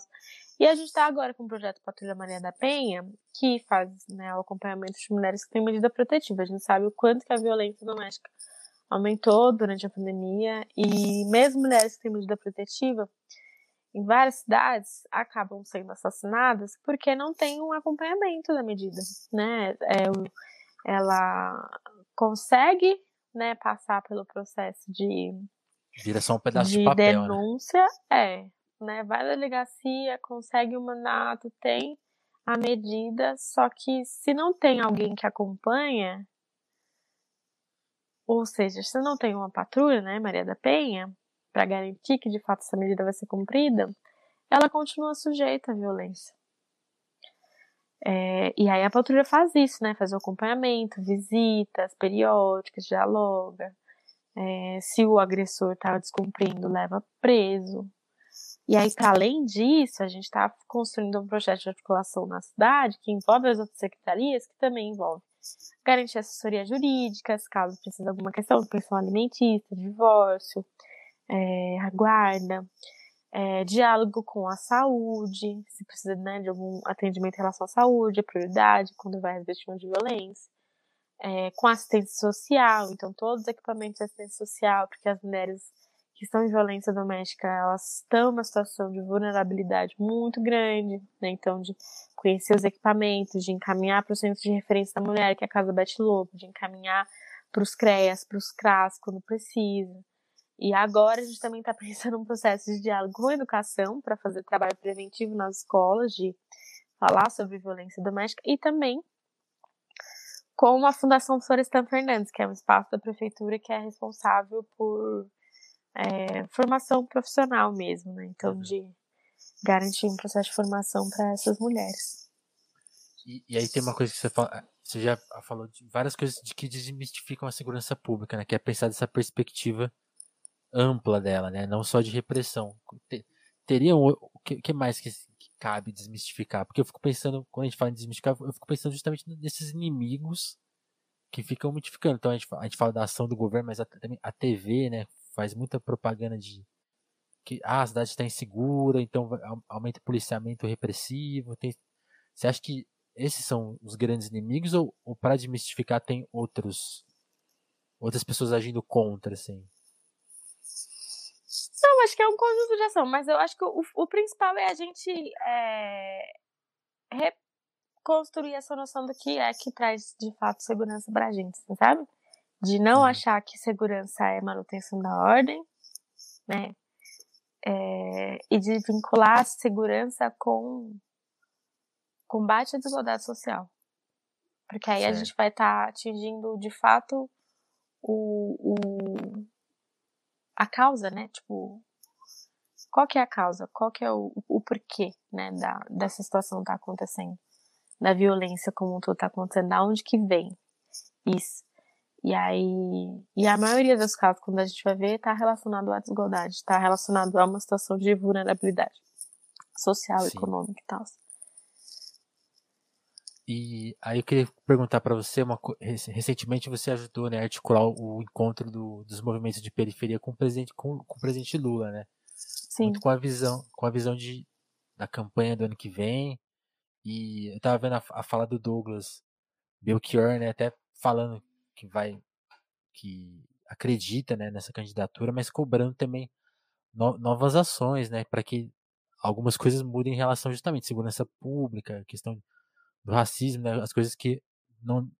E a gente está agora com o projeto Patrulha Maria da Penha, que faz né, o acompanhamento de mulheres que têm medida protetiva. A gente sabe o quanto que a violência doméstica aumentou durante a pandemia e mesmo mulheres que têm medida protetiva, em várias cidades acabam sendo assassinadas porque não tem um acompanhamento da medida, né? É, ela consegue, né, passar pelo processo de vira só um pedaço de, de papel, né? denúncia, né? é, né? Vai na delegacia, consegue o um mandato, tem a medida, só que se não tem alguém que acompanha, ou seja, se não tem uma patrulha, né, Maria da Penha, para garantir que de fato essa medida vai ser cumprida, ela continua sujeita à violência. É, e aí a patrulha faz isso, né? Faz o acompanhamento, visitas periódicas, dialoga. É, se o agressor está descumprindo, leva preso. E aí, para além disso, a gente está construindo um projeto de articulação na cidade que envolve as outras secretarias, que também envolve garantir assessoria jurídica, caso precise de alguma questão pensão alimentícia, divórcio, é, a guarda, é, diálogo com a saúde, se precisa né, de algum atendimento em relação à saúde, a prioridade quando vai às vítimas de violência, é, com assistência social, então todos os equipamentos de assistência social, porque as mulheres que estão em violência doméstica, elas estão numa situação de vulnerabilidade muito grande, né, então de conhecer os equipamentos, de encaminhar para o centro de referência da mulher, que é a Casa Bete Lobo, de encaminhar para os CREAS, para os CRAS, quando precisa, e agora a gente também está pensando num processo de diálogo com a educação para fazer trabalho preventivo nas escolas, de falar sobre violência doméstica e também com a Fundação Florestan Fernandes, que é um espaço da prefeitura que é responsável por é, formação profissional mesmo, né? Então, uhum. de garantir um processo de formação para essas mulheres. E, e, aí tem uma coisa que você fala, você já falou de várias coisas de que desmistificam a segurança pública, né? Que é pensar dessa perspectiva ampla dela, né? Não só de repressão. Teria o que, que mais que, que, cabe desmistificar? Porque eu fico pensando, quando a gente fala em desmistificar, eu fico pensando justamente nesses inimigos que ficam mitificando. Então a gente, a gente fala da ação do governo, mas a, também a TV, né? Faz muita propaganda de que ah, a cidade está insegura, então aumenta o policiamento repressivo. Tem... Você acha que esses são os grandes inimigos ou, ou para desmistificar tem outros outras pessoas agindo contra, assim? Não, acho que é um conjunto de ação, mas eu acho que o, o principal é a gente é, reconstruir essa noção do que é que traz de fato segurança pra gente, sabe? De não uhum. achar que segurança é manutenção da ordem, né? É, e de vincular a segurança com combate à desigualdade social. Porque aí certo. a gente vai estar tá atingindo de fato o, o, a causa, né? Tipo, qual que é a causa? Qual que é o, o porquê, né, da, dessa situação tá acontecendo? Da violência como tudo tá acontecendo, da onde que vem isso? E aí, e a maioria dos casos, quando a gente vai ver, tá relacionado à desigualdade, tá relacionado a uma situação de vulnerabilidade social, Sim. econômica e tal. E aí eu queria perguntar para você, uma, recentemente você ajudou né, a articular o encontro do, dos movimentos de periferia com o presidente, com, com o presidente Lula, né? Sim. Muito com a visão, com a visão de, da campanha do ano que vem. E eu tava vendo a, a fala do Douglas Belchior, né, até falando que vai, que acredita né, nessa candidatura, mas cobrando também no, novas ações, né, para que algumas coisas mudem em relação justamente à segurança pública, questão do racismo, né, as coisas que não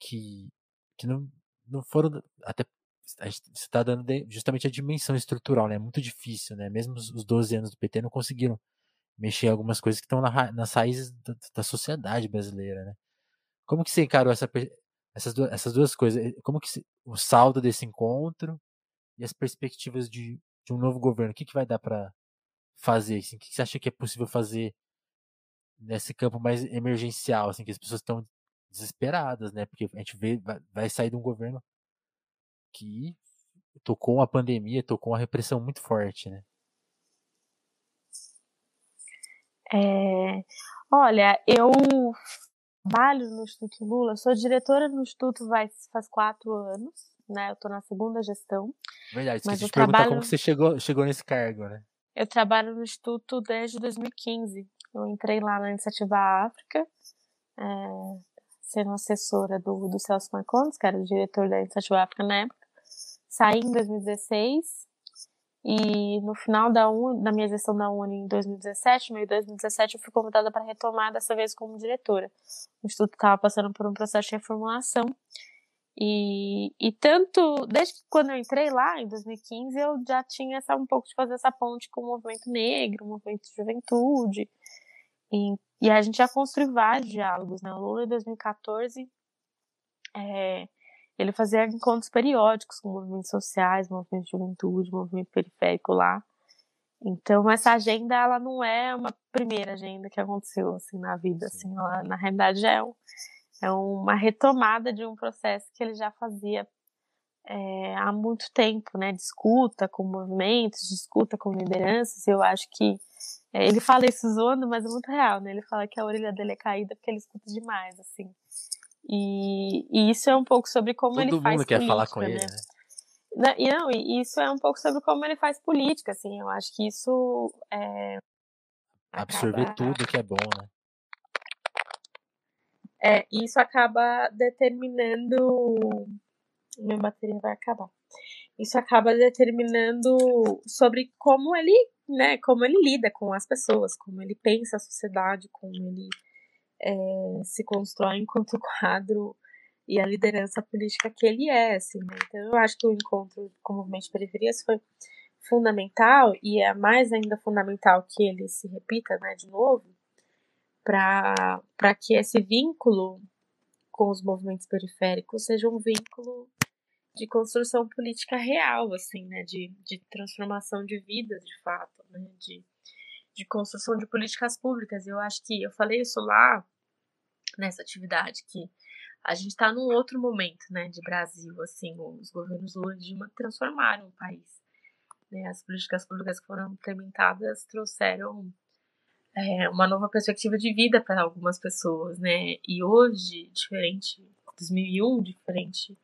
que, que não, não foram até a gente está dando justamente a dimensão estrutural, né? É muito difícil, né? Mesmo os 12 anos do PT não conseguiram mexer em algumas coisas que estão na, nas raízes da, da, sociedade brasileira, né? Como que você encarou essa, essas, duas, essas duas coisas? Como que se, o saldo desse encontro e as perspectivas de, de um novo governo? O que, que vai dar para fazer? Assim? O que, que você acha que é possível fazer nesse campo mais emergencial, assim, que as pessoas estão desesperadas, né? Porque a gente vê, vai, vai sair de um governo que tocou uma pandemia, tocou uma repressão muito forte, né? É, olha, eu trabalho no Instituto Lula, sou diretora no Instituto faz, faz quatro anos, né? Eu tô na segunda gestão. Verdade, mas eu trabalho... como você chegou, chegou nesse cargo, né? Eu trabalho no Instituto desde 2015. Eu entrei lá na Iniciativa África, é, sendo assessora do, do Celso Marcondes, que era o diretor da Iniciativa África na época. Saí em 2016 E no final da, Un, da minha gestão da Uni em 2017, meio de 2017, eu fui convidada para retomar dessa vez como diretora. O Instituto estava passando por um processo de reformulação. E, e tanto, desde quando eu entrei lá, em 2015, eu já tinha essa, um pouco de fazer essa ponte com o movimento negro, o movimento de juventude. E, e a gente já construiu vários diálogos, né? O Lula, em 2014, é, ele fazia encontros periódicos com movimentos sociais, movimento de juventude, movimento periférico lá. Então essa agenda ela não é uma primeira agenda que aconteceu assim na vida, assim, ela, na realidade é, um, é uma retomada de um processo que ele já fazia é, há muito tempo, né? Discuta com movimentos, discuta com lideranças. Eu acho que é, ele fala isso zoando, mas é muito real, né? Ele fala que a orelha dele é caída porque ele escuta demais, assim. E, e isso é um pouco sobre como Todo ele faz mundo quer política, falar com né? ele, né? Não, e não, e isso é um pouco sobre como ele faz política, assim. Eu acho que isso é, Absorver acaba- tudo que é bom, né? É, isso acaba determinando. Minha bateria vai acabar. Isso acaba determinando sobre como ele, né, como ele lida com as pessoas, como ele pensa a sociedade, como ele é, se constrói enquanto quadro e a liderança política que ele é, assim, né? Então eu acho que o encontro com o movimento de periferias foi fundamental e é mais ainda fundamental que ele se repita, né, de novo, para que esse vínculo com os movimentos periféricos seja um vínculo de construção política real, assim, né, de, de transformação de vidas, de fato, né, de, de construção de políticas públicas. Eu acho que eu falei isso lá nessa atividade que a gente está num outro momento, né, de Brasil, assim, os governos Lula e Dilma transformaram o país. Né, as políticas públicas que foram implementadas trouxeram é, uma nova perspectiva de vida para algumas pessoas, né? E hoje, diferente 2001, diferente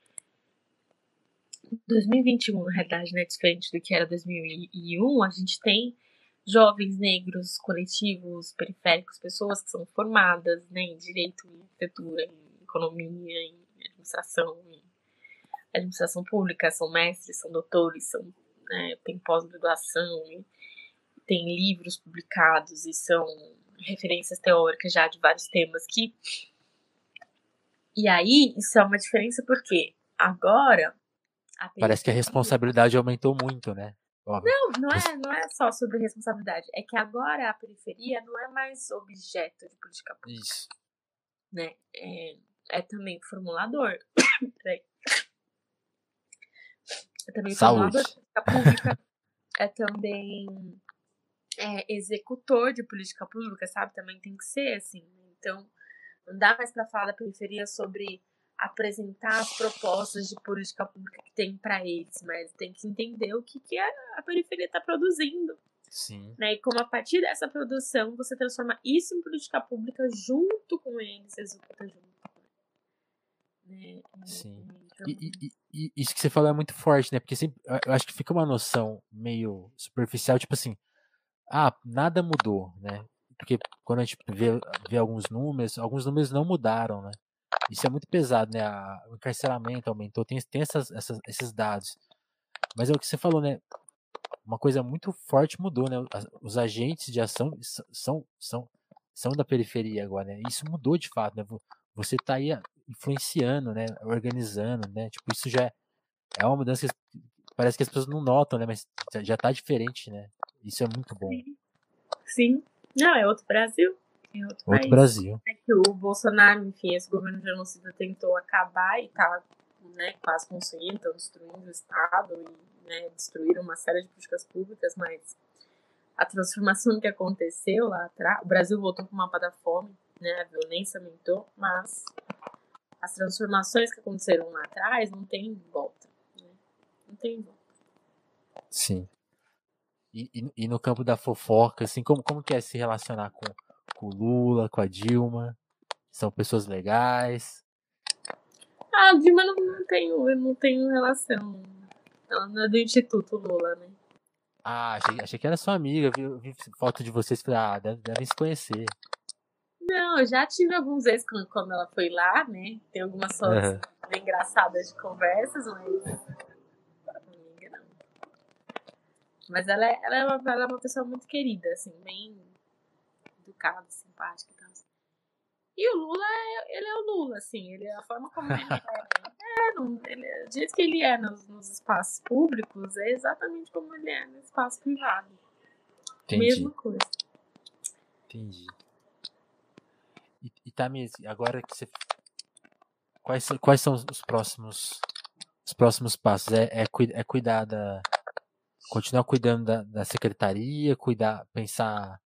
2021, na realidade, né, diferente do que era 2001, a gente tem jovens negros, coletivos, periféricos, pessoas que são formadas né, em direito, em arquitetura, em economia, em administração, em administração pública, são mestres, são doutores, são, né, têm pós-graduação, tem livros publicados e são referências teóricas já de vários temas que e aí isso é uma diferença porque agora Parece que a responsabilidade aumentou muito, né? Óbvio. não, não é, não é só sobre responsabilidade. É que agora a periferia não é mais objeto de política pública, Isso. né? É, é também formulador. Peraí. É também Saúde. formulador de política pública. é também é, executor de política pública, sabe? Também tem que ser assim. né? Então, não dá mais para falar da periferia sobre apresentar as propostas de política pública que tem para eles, mas tem que entender o que, que a, periferia está produzindo, Sim. né? E como a partir dessa produção você transforma isso em política pública junto com eles, executa junto. Né? Sim. Então, E, e- e- e isso que você falou é muito forte, né? Porque sempre, eu acho que fica uma noção meio superficial, tipo assim, ah, nada mudou, né? Porque quando a gente vê, vê alguns números, alguns números não mudaram, né? Isso é muito pesado, né? O encarceramento aumentou, tem, tem essas, essas- esses dados. Mas é o que você falou, né? Uma coisa muito forte mudou, né? Os agentes de ação são, são, são da periferia agora, né? Isso mudou de fato, né? Vo- Você tá aí ah, influenciando, né? Organizando, né? Tipo, isso já é, é uma mudança que parece que as pessoas não notam, né? Mas já tá diferente, né? Isso é muito bom. Sim. Sim. Não, é outro Brasil. Outro, Outro país. Brasil. É que o Bolsonaro, enfim, esse governo genocida tentou acabar e tá né, quase conseguindo, estão destruindo o Estado e né, destruíram uma série de políticas públicas, mas a transformação que aconteceu lá atrás, o Brasil voltou para o mapa da fome, né, a violência aumentou, mas as transformações que aconteceram lá atrás não tem volta. Né? Não tem volta. Sim. E, e, e no campo da fofoca, assim, como, como que é se relacionar com, com o Lula, com a Dilma? São pessoas legais? Ah, a Dilma não, não tenho, eu não tenho relação. Ela não é do Instituto Lula, né? Ah, achei, achei que era sua amiga, vi, vi foto de vocês, falei, ah, deve- devem se conhecer. Não, eu já tive alguns vezes quando, quando ela foi lá, né? Tem algumas fotos Aham. bem engraçadas de conversas, mas. Mas ela é, ela, é uma, ela é uma pessoa muito querida, assim, bem educada, simpática e tal. E o Lula, é, ele é o Lula, assim, ele é a forma como ele é. é não, ele, do jeito que ele é nos, nos, espaços públicos, é exatamente como ele é no espaço privado. Entendi. Mesma coisa. Entendi. E, e Tamir, agora que você. Quais, quais são os próximos os próximos passos? É, é, é cuidar da. Continuar cuidando da, da secretaria, cuidar, pensar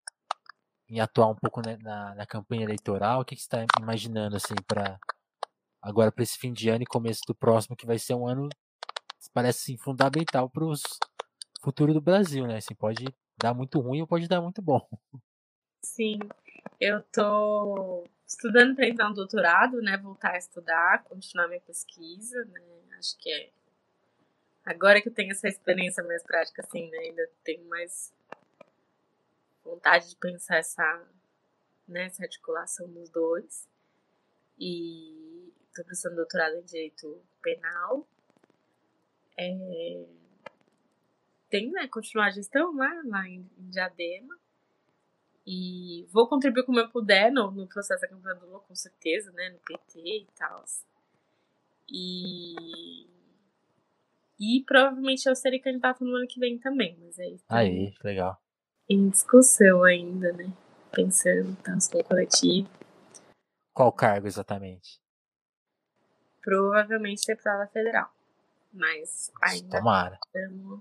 em atuar um pouco na, na, na campanha eleitoral? O que, que você está imaginando assim para agora para esse fim de ano e começo do próximo, que vai ser um ano parece assim, fundamental para o futuro do Brasil, né? Assim, pode dar muito ruim ou pode dar muito bom. Sim, eu tô estudando para entrar no doutorado, né? Voltar a estudar, continuar minha pesquisa, né? Acho que é agora que eu tenho essa experiência mais prática, assim, né? Ainda tenho mais vontade de pensar essa, né, essa articulação dos dois. E estou precisando doutorado em Direito Penal. É, tem, né, continuar a gestão lá, lá em, em Diadema. E vou contribuir como eu puder no, no processo da campanha do Lula, com certeza, né, no PT e tal. E e provavelmente eu serei candidato no ano que vem também, mas é isso. Aí, legal em discussão ainda, né? Pensando, tá, no coletivo. Qual cargo exatamente? Provavelmente deputada federal. Mas ainda tomara. estamos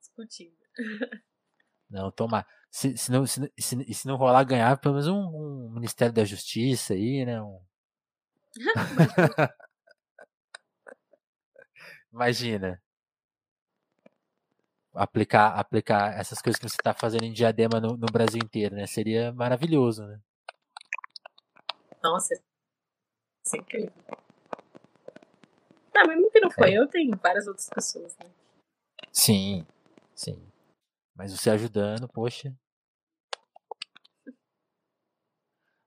discutindo. Não, tomara. Se, se, não, se, se, se não rolar ganhar, pelo menos um, um Ministério da Justiça aí, né? Um... Imagina aplicar, aplicar essas coisas que você está fazendo em diadema no, no, Brasil inteiro, né? Seria maravilhoso, né? Nossa, isso é incrível. Não, mas que não foi é. eu, tem várias outras pessoas, né? Sim, sim. Mas você ajudando, poxa.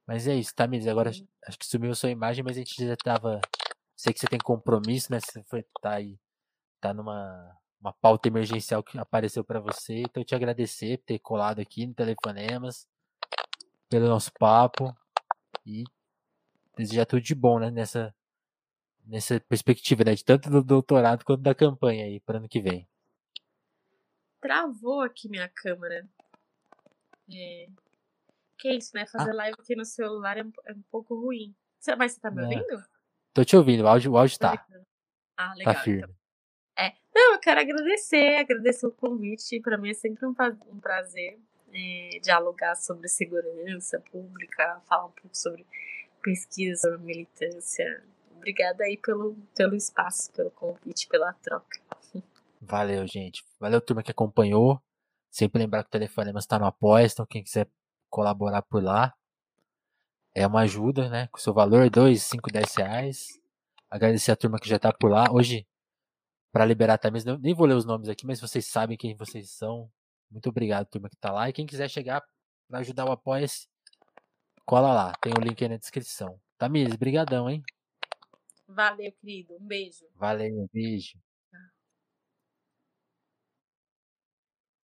Mas é isso, tá, Miris? Agora acho que sumiu a sua imagem, mas a gente já tava. Sei que você tem compromisso, né? Você foi, tá aí. Tá numa uma pauta emergencial que apareceu para você. Então, eu te agradecer por ter colado aqui no Telefonemas, pelo nosso papo e desejar tudo de bom, né? Nessa, nessa perspectiva, né? De tanto do doutorado quanto da campanha aí para ano que vem. Travou aqui minha câmera. É... Que é isso, né? Fazer ah. live aqui no celular é um, é um pouco ruim. Mas você tá me ouvindo? Tô te ouvindo, o áudio, o áudio tá. Ah, legal. Tá firme. Então. É. Não, eu quero agradecer, agradecer o convite. Para mim é sempre um, um prazer é, dialogar sobre segurança pública, falar um pouco sobre pesquisa, sobre militância. Obrigada aí pelo, pelo espaço, pelo convite, pela troca. Valeu, gente. Valeu, turma que acompanhou. Sempre lembrar que o Telefonema está no Apoia, então quem quiser colaborar por lá, é uma ajuda, né? Com seu valor, 2, 5, 10 reais. Agradecer a turma que já está por lá. Hoje para liberar também. Nem vou ler os nomes aqui, mas vocês sabem quem vocês são. Muito obrigado, turma que tá lá. E quem quiser chegar para ajudar o Apoia-se, cola lá. Tem o link aí na descrição. Tamires, brigadão, hein? Valeu, querido. Um beijo. Valeu, um beijo.